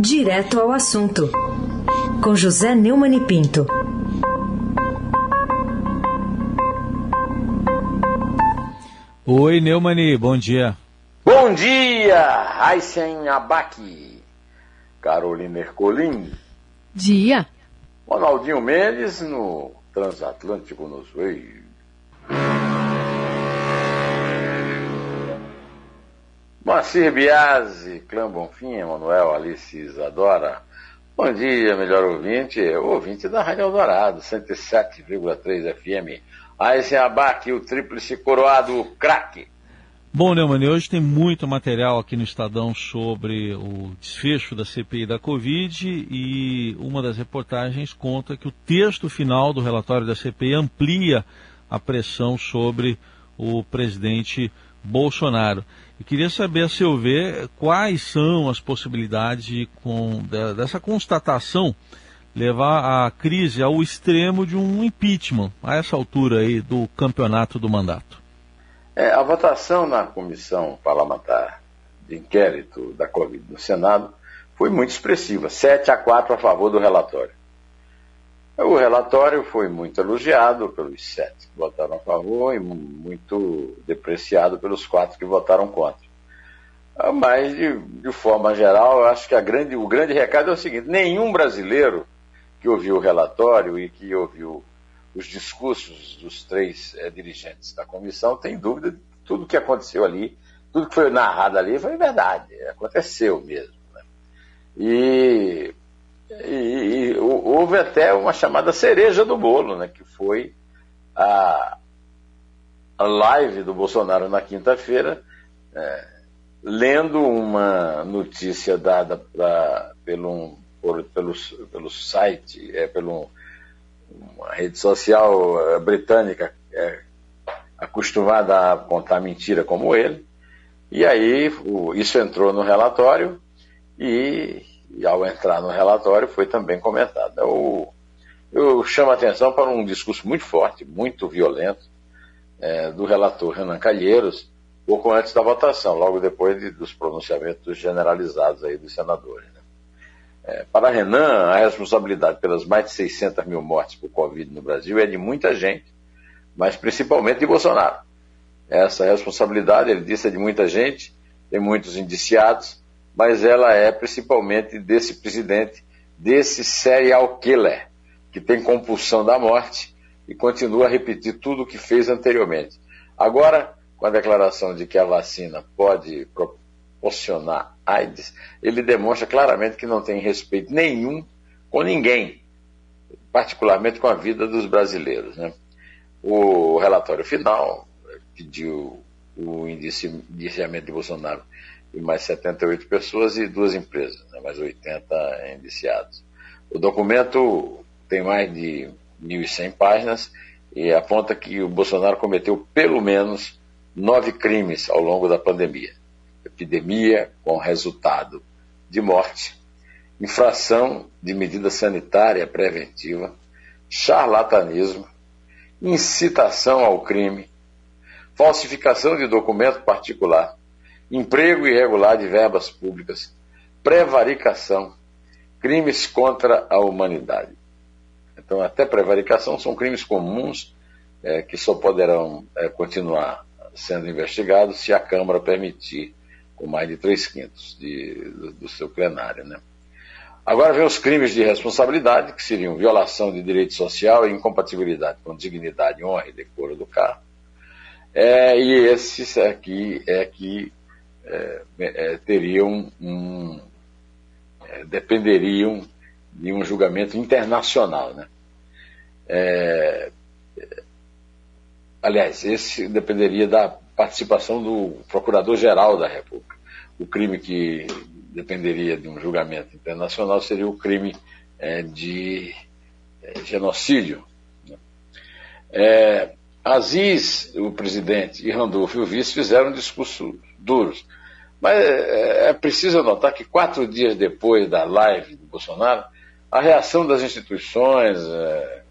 Direto ao assunto, com José Neumann e Pinto. Oi, Neumani, bom dia. Bom dia, Aysen Abaki, Carolina Ercolim. Dia. Ronaldinho Mendes no Transatlântico nos Veio. Moacir Biasi, Clã Bonfim, Emanuel Alice Isadora. Bom dia, melhor ouvinte, ouvinte da Rádio Eldorado, 107,3 FM. Aysen Abac, o tríplice coroado craque. Bom, Neumann, hoje tem muito material aqui no Estadão sobre o desfecho da CPI da Covid e uma das reportagens conta que o texto final do relatório da CPI amplia a pressão sobre o presidente Bolsonaro. Eu queria saber, a seu ver, quais são as possibilidades de, com, dessa constatação levar a crise ao extremo de um impeachment, a essa altura aí do campeonato do mandato? É, a votação na comissão parlamentar de inquérito da Covid no Senado foi muito expressiva, 7 a 4 a favor do relatório. O relatório foi muito elogiado pelos sete que votaram a favor e muito depreciado pelos quatro que votaram contra. Ah, mas, de, de forma geral, eu acho que grande, o grande recado é o seguinte: nenhum brasileiro que ouviu o relatório e que ouviu os discursos dos três é, dirigentes da comissão tem dúvida de tudo que aconteceu ali, tudo que foi narrado ali foi verdade, aconteceu mesmo. Né? E e, e, houve até uma chamada cereja do bolo, né, que foi a, a live do Bolsonaro na quinta-feira, é, lendo uma notícia dada pra, pelo, por, pelo, pelo site, é, pelo uma rede social é, britânica é, acostumada a contar mentira como ele, e aí o, isso entrou no relatório e e ao entrar no relatório foi também comentado. Eu, eu chamo a atenção para um discurso muito forte, muito violento, é, do relator Renan Calheiros, pouco antes da votação, logo depois de, dos pronunciamentos generalizados aí dos senadores. Né? É, para Renan, a responsabilidade pelas mais de 600 mil mortes por Covid no Brasil é de muita gente, mas principalmente de Bolsonaro. Essa responsabilidade, ele disse, é de muita gente, tem muitos indiciados, mas ela é principalmente desse presidente, desse serial killer, que tem compulsão da morte e continua a repetir tudo o que fez anteriormente. Agora, com a declaração de que a vacina pode proporcionar AIDS, ele demonstra claramente que não tem respeito nenhum com ninguém, particularmente com a vida dos brasileiros. Né? O relatório final pediu o indiciamento de Bolsonaro e mais 78 pessoas e duas empresas, né, mais 80 indiciados. O documento tem mais de 1.100 páginas e aponta que o Bolsonaro cometeu pelo menos nove crimes ao longo da pandemia. Epidemia com resultado de morte, infração de medida sanitária preventiva, charlatanismo, incitação ao crime, falsificação de documento particular, emprego irregular de verbas públicas, prevaricação, crimes contra a humanidade. Então, até prevaricação são crimes comuns é, que só poderão é, continuar sendo investigados se a Câmara permitir, com mais de três quintos de, do, do, seu plenário. Né? Agora vem os crimes de responsabilidade, que seriam violação de direito social e incompatibilidade com dignidade, honra e decoro do carro. É, e esses aqui é que teriam um, é, dependeriam de um julgamento internacional. Né? É, aliás, esse dependeria da participação do Procurador-Geral da República. O crime que dependeria de um julgamento internacional seria o crime é, de é, genocídio. Né? Aziz, o presidente, e Randolph, o vice, fizeram discursos duros. Mas é, é preciso notar que quatro dias depois da live do Bolsonaro, a reação das instituições, é,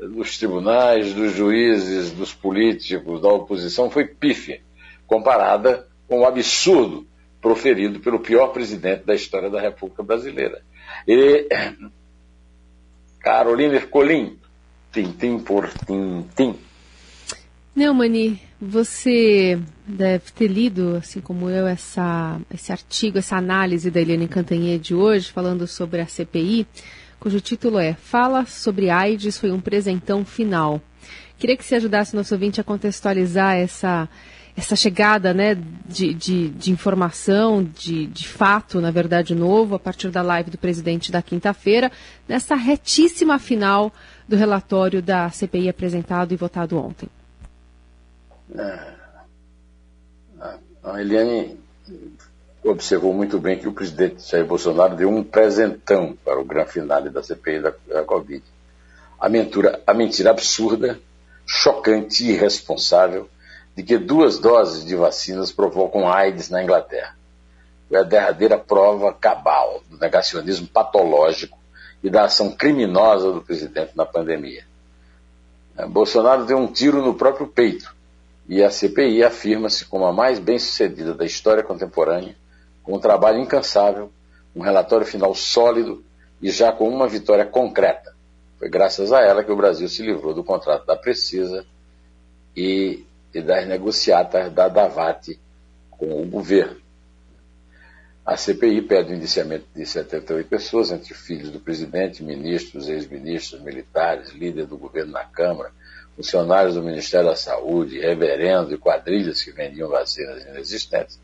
dos tribunais, dos juízes, dos políticos, da oposição foi pífia, comparada com o absurdo proferido pelo pior presidente da história da República Brasileira. E Carolina Ercolim, tintim por tintim. Neumani, você deve ter lido, assim como eu, essa, esse artigo, essa análise da Eliane Cantanhede hoje, falando sobre a CPI, cujo título é Fala sobre AIDS foi um presentão final. Queria que você ajudasse o nosso ouvinte a contextualizar essa, essa chegada né, de, de, de informação, de, de fato, na verdade, novo, a partir da live do presidente da quinta-feira, nessa retíssima final do relatório da CPI apresentado e votado ontem. É. A Eliane observou muito bem que o presidente Jair Bolsonaro deu um presentão para o grande finale da CPI da, da Covid. A mentira, a mentira absurda, chocante e irresponsável de que duas doses de vacinas provocam AIDS na Inglaterra. Foi a derradeira prova cabal do negacionismo patológico e da ação criminosa do presidente na pandemia. Bolsonaro deu um tiro no próprio peito e a CPI afirma-se como a mais bem-sucedida da história contemporânea, com um trabalho incansável, um relatório final sólido e já com uma vitória concreta. Foi graças a ela que o Brasil se livrou do contrato da Precisa e, e das negociatas da Davate com o governo. A CPI pede o indiciamento de 78 pessoas, entre filhos do presidente, ministros, ex-ministros, militares, líder do governo na Câmara, funcionários do Ministério da Saúde, reverendo e quadrilhas que vendiam vacinas inexistentes,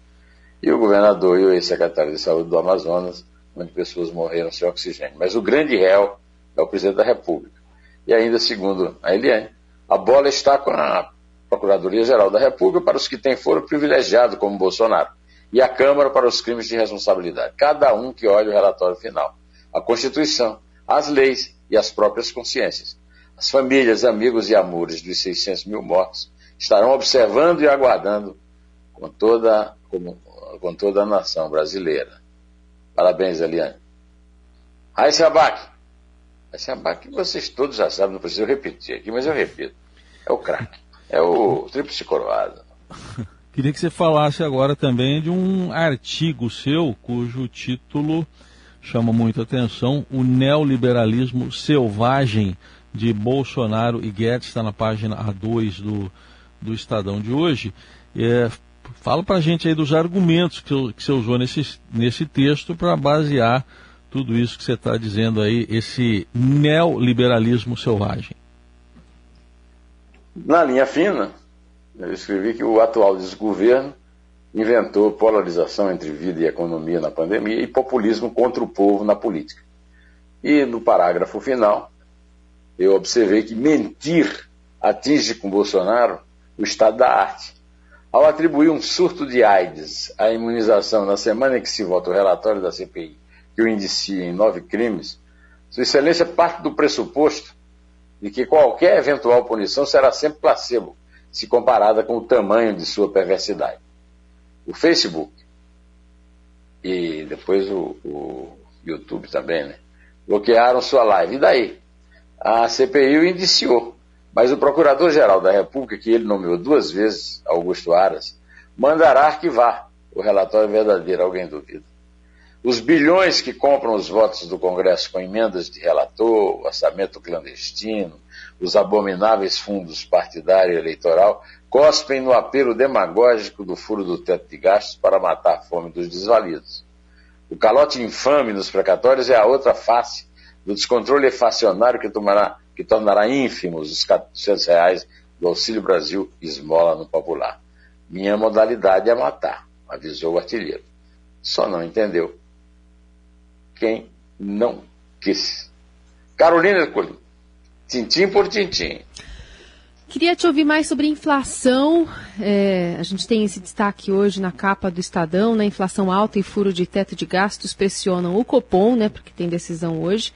e o governador e o ex-secretário de Saúde do Amazonas, onde pessoas morreram sem oxigênio. Mas o grande réu é o presidente da República. E ainda, segundo a Eliane, a bola está com a Procuradoria-Geral da República para os que têm foro privilegiado, como Bolsonaro, e a Câmara para os crimes de responsabilidade. Cada um que olhe o relatório final. A Constituição, as leis e as próprias consciências. As famílias, amigos e amores dos 600 mil mortos estarão observando e aguardando com toda, com, com toda a nação brasileira. Parabéns, Eliane. Raíssa Abac. Raíssa Abac, vocês todos já sabem, não preciso repetir aqui, mas eu repito. É o craque. É o tríplice coroado. Queria que você falasse agora também de um artigo seu, cujo título chama muito atenção, o neoliberalismo selvagem de Bolsonaro e Guedes, está na página A2 do, do Estadão de hoje. É, fala para a gente aí dos argumentos que, que você usou nesse, nesse texto para basear tudo isso que você está dizendo aí, esse neoliberalismo selvagem. Na linha fina, eu escrevi que o atual desgoverno inventou polarização entre vida e economia na pandemia e populismo contra o povo na política. E no parágrafo final, eu observei que mentir atinge com Bolsonaro o estado da arte. Ao atribuir um surto de AIDS à imunização na semana em que se vota o relatório da CPI, que o indicia em nove crimes, Sua Excelência parte do pressuposto de que qualquer eventual punição será sempre placebo, se comparada com o tamanho de sua perversidade. O Facebook e depois o, o YouTube também, né? Bloquearam sua live. E daí? A CPI o indiciou. Mas o Procurador-Geral da República, que ele nomeou duas vezes, Augusto Aras, mandará arquivar o relatório verdadeiro, alguém duvida. Os bilhões que compram os votos do Congresso com emendas de relator, orçamento clandestino, os abomináveis fundos partidário e eleitoral, cospem no apelo demagógico do furo do teto de gastos para matar a fome dos desvalidos. O calote infame nos precatórios é a outra face do descontrole facionário que, tomará, que tornará ínfimos os 400 reais do Auxílio Brasil esmola no popular. Minha modalidade é matar, avisou o artilheiro. Só não entendeu quem não quis. Carolina Colim, tintim por tintim. Queria te ouvir mais sobre inflação. É, a gente tem esse destaque hoje na capa do Estadão, né? Inflação alta e furo de teto de gastos pressionam o Copom, né? Porque tem decisão hoje.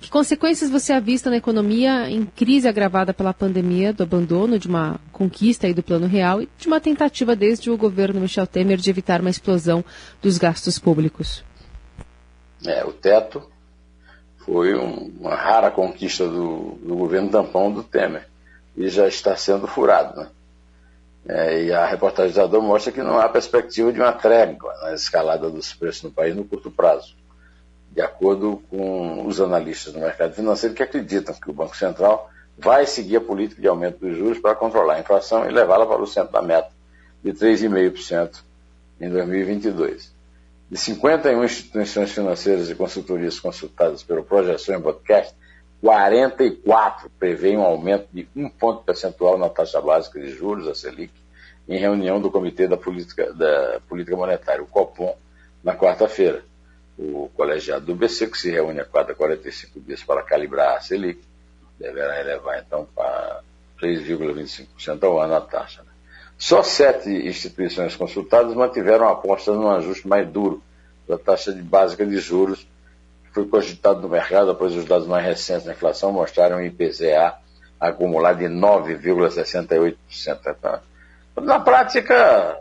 Que consequências você avista na economia em crise agravada pela pandemia, do abandono de uma conquista aí do Plano Real e de uma tentativa desde o governo Michel Temer de evitar uma explosão dos gastos públicos? É, o teto foi um, uma rara conquista do, do governo tampão do Temer e já está sendo furado. Né? É, e a reportagem do Estadão mostra que não há perspectiva de uma trégua na escalada dos preços no país no curto prazo, de acordo com os analistas do mercado financeiro que acreditam que o Banco Central vai seguir a política de aumento dos juros para controlar a inflação e levá-la para o centro da meta de 3,5% em 2022. De 51 instituições financeiras e consultorias consultadas pelo Projeção em Podcast, 44 prevêem um aumento de um ponto percentual na taxa básica de juros, a Selic, em reunião do Comitê da Política, da Política Monetária, o COPOM, na quarta-feira. O colegiado do BC, que se reúne a cada 45 dias para calibrar a Selic, deverá elevar então para 3,25% ao ano a taxa. Né? Só sete instituições consultadas mantiveram apostas num ajuste mais duro da taxa de básica de juros foi cogitado no mercado após os dados mais recentes da inflação mostraram o IPCA acumulado de 9,68%. Então, na prática,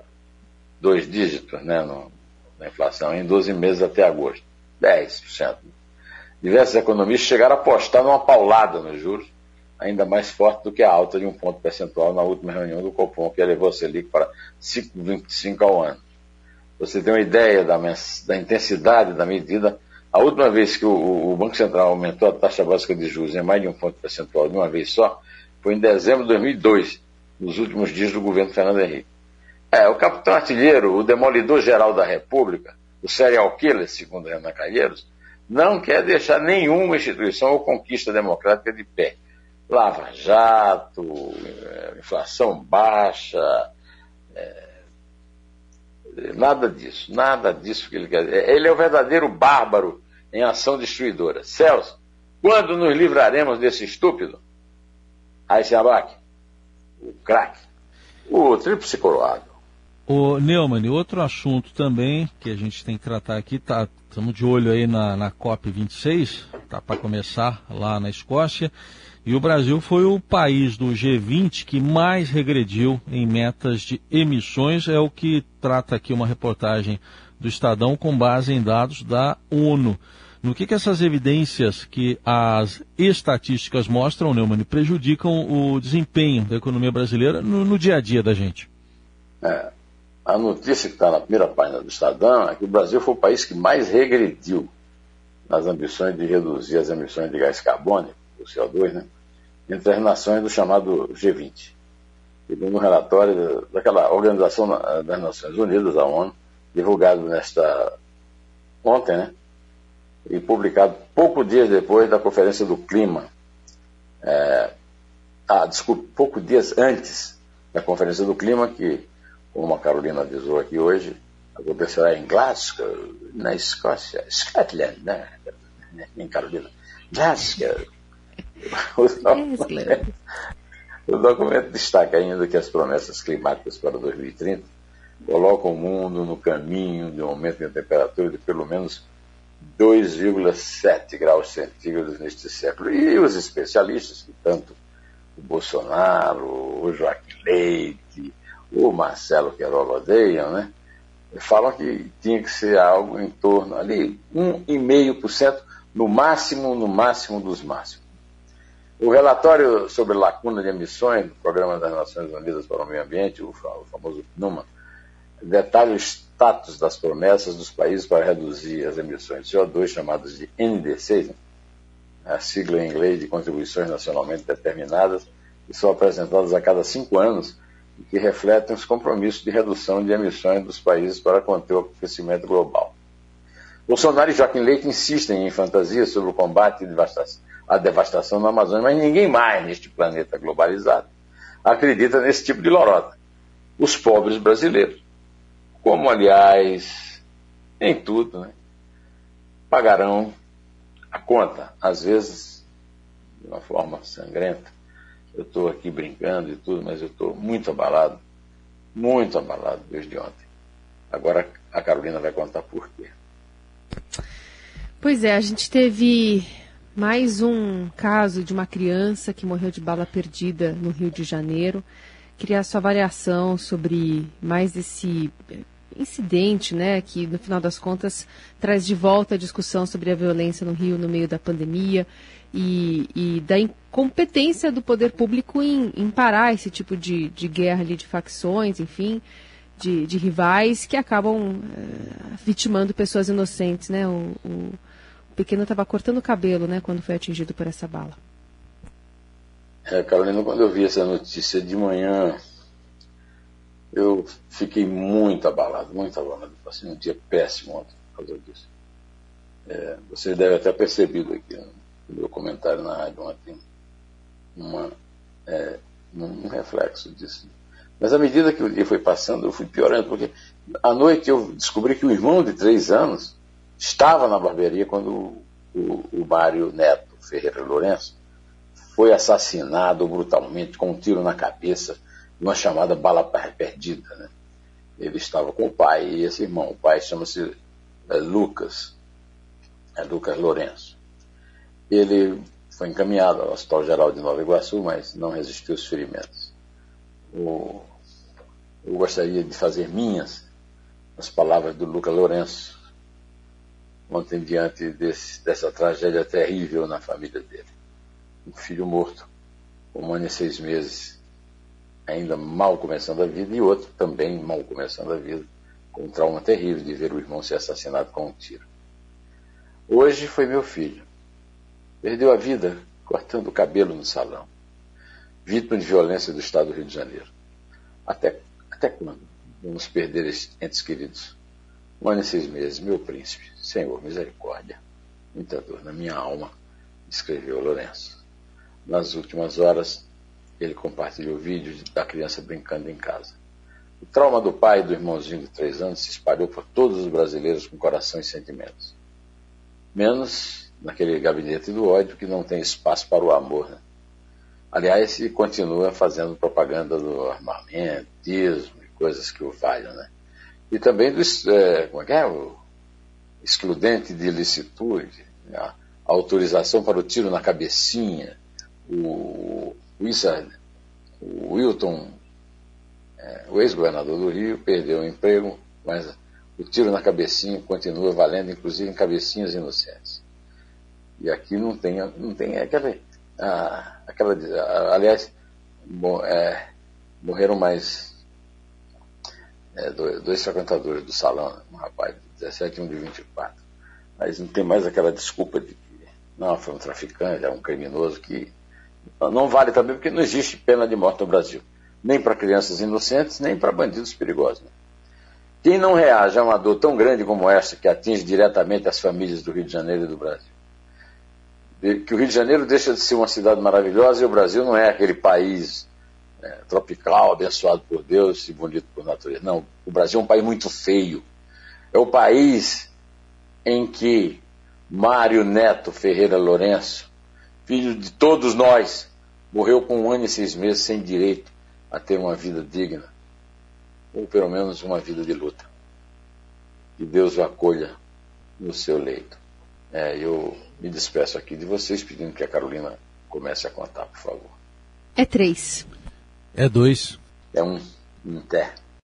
dois dígitos né, no, na inflação, em 12 meses até agosto. 10%. Diversos economistas chegaram a apostar numa paulada nos juros, ainda mais forte do que a alta de um ponto percentual na última reunião do Copom, que elevou a Selic para 5,25 ao ano. Você tem uma ideia da, da intensidade da medida a última vez que o, o, Banco Central aumentou a taxa básica de juros em mais de um ponto percentual de uma vez só foi em dezembro de 2002, nos últimos dias do governo Fernando Henrique. É, o capitão artilheiro, o demolidor geral da República, o serial killer, segundo Renan Calheiros, não quer deixar nenhuma instituição ou conquista democrática de pé. Lava Jato, é, inflação baixa, é, Nada disso, nada disso que ele quer dizer. Ele é o verdadeiro bárbaro em ação destruidora. Celso, quando nos livraremos desse estúpido? Aí se abaque. O craque. O tríplice coroado. O Neumann, outro assunto também que a gente tem que tratar aqui, tá, estamos de olho aí na, na COP26, tá para começar lá na Escócia. E o Brasil foi o país do G20 que mais regrediu em metas de emissões, é o que trata aqui uma reportagem do Estadão com base em dados da ONU. No que, que essas evidências que as estatísticas mostram, Neumann, prejudicam o desempenho da economia brasileira no, no dia a dia da gente? É, a notícia que está na primeira página do Estadão é que o Brasil foi o país que mais regrediu nas ambições de reduzir as emissões de gás carbônico, o CO2, né? entre as nações do chamado G20. Segundo um relatório daquela Organização das Nações Unidas, a ONU, divulgado nesta ontem, né? E publicado pouco dias depois da Conferência do Clima. É, ah, desculpe, pouco dias antes da Conferência do Clima, que, como a Carolina avisou aqui hoje, acontecerá em Glasgow, na Escócia, Scotland, né? Em Carolina. Glasgow, o documento destaca ainda que as promessas climáticas para 2030 colocam o mundo no caminho de um aumento de temperatura de pelo menos 2,7 graus centígrados neste século. E os especialistas, que tanto o Bolsonaro, o Joaquim Leite, o Marcelo Queiroga odeiam, né? falam que tinha que ser algo em torno ali, 1,5%, no máximo, no máximo dos máximos. O relatório sobre lacuna de emissões do Programa das Nações Unidas para o Meio Ambiente, o famoso PNUMA, detalha o status das promessas dos países para reduzir as emissões de CO2, chamadas de NDCs, a sigla em inglês de contribuições nacionalmente determinadas, que são apresentadas a cada cinco anos e que refletem os compromissos de redução de emissões dos países para conter o aquecimento global. Bolsonaro e Joaquim Leite insistem em fantasias sobre o combate a devastação na Amazônia, mas ninguém mais neste planeta globalizado acredita nesse tipo de lorota. Os pobres brasileiros, como aliás em tudo, né, pagarão a conta, às vezes de uma forma sangrenta. Eu estou aqui brincando e tudo, mas eu estou muito abalado, muito abalado desde ontem. Agora a Carolina vai contar por quê. Pois é, a gente teve mais um caso de uma criança que morreu de bala perdida no Rio de Janeiro. Queria a sua avaliação sobre mais esse incidente, né, que no final das contas traz de volta a discussão sobre a violência no Rio no meio da pandemia e, e da incompetência do poder público em, em parar esse tipo de, de guerra ali, de facções, enfim, de, de rivais que acabam é, vitimando pessoas inocentes, né? O, o, o pequeno estava cortando o cabelo, né, quando foi atingido por essa bala. É, Carolina, quando eu vi essa notícia de manhã, eu fiquei muito abalado, muito abalado. Passei um dia péssimo ontem por causa disso. É, você deve até percebido aqui no meu comentário na rádio ontem uma, é, um reflexo disso. Mas à medida que o dia foi passando, eu fui piorando, porque à noite eu descobri que o irmão de três anos estava na barbearia quando o, o, o Mário Neto Ferreira Lourenço foi assassinado brutalmente com um tiro na cabeça uma chamada bala perdida. Né? Ele estava com o pai e esse irmão. O pai chama-se é, Lucas, é Lucas Lourenço. Ele foi encaminhado ao Hospital Geral de Nova Iguaçu, mas não resistiu aos ferimentos. O, eu gostaria de fazer minhas as palavras do Lucas Lourenço, ontem diante desse, dessa tragédia terrível na família dele. Um filho morto, com um ano e seis meses, ainda mal começando a vida, e outro também mal começando a vida, com um trauma terrível de ver o irmão ser assassinado com um tiro. Hoje foi meu filho. Perdeu a vida cortando o cabelo no salão. Vítima de violência do Estado do Rio de Janeiro. Até, até quando vamos perder entes queridos? Um ano e seis meses, meu príncipe. Senhor, misericórdia. Muita dor na minha alma, escreveu Lourenço. Nas últimas horas, ele compartilhou vídeos da criança brincando em casa. O trauma do pai e do irmãozinho de três anos se espalhou por todos os brasileiros com coração e sentimentos. Menos naquele gabinete do ódio que não tem espaço para o amor. Né? Aliás, se continua fazendo propaganda do armamentismo e coisas que o valham. Né? E também do é, como é que é? o excludente de ilicitude, né? a autorização para o tiro na cabecinha, o Wizard, o Wilton, é, o ex-governador do Rio, perdeu o emprego, mas o tiro na cabecinha continua valendo, inclusive em cabecinhas inocentes. E aqui não tem, não tem aquela, a, aquela a, aliás, bom, é, morreram mais é, dois, dois, frequentadores do salão, um rapaz de 17 e um de 24. Mas não tem mais aquela desculpa de que não, foi um traficante, é um criminoso que não vale também porque não existe pena de morte no Brasil. Nem para crianças inocentes, nem para bandidos perigosos. Né? Quem não reage a uma dor tão grande como essa, que atinge diretamente as famílias do Rio de Janeiro e do Brasil? Que o Rio de Janeiro deixa de ser uma cidade maravilhosa e o Brasil não é aquele país né, tropical, abençoado por Deus e bonito por natureza. Não, o Brasil é um país muito feio. É o país em que Mário Neto Ferreira Lourenço filho de todos nós, morreu com um ano e seis meses sem direito a ter uma vida digna, ou pelo menos uma vida de luta. Que Deus o acolha no seu leito. É, eu me despeço aqui de vocês, pedindo que a Carolina comece a contar, por favor. É três. É dois. É um. Um té.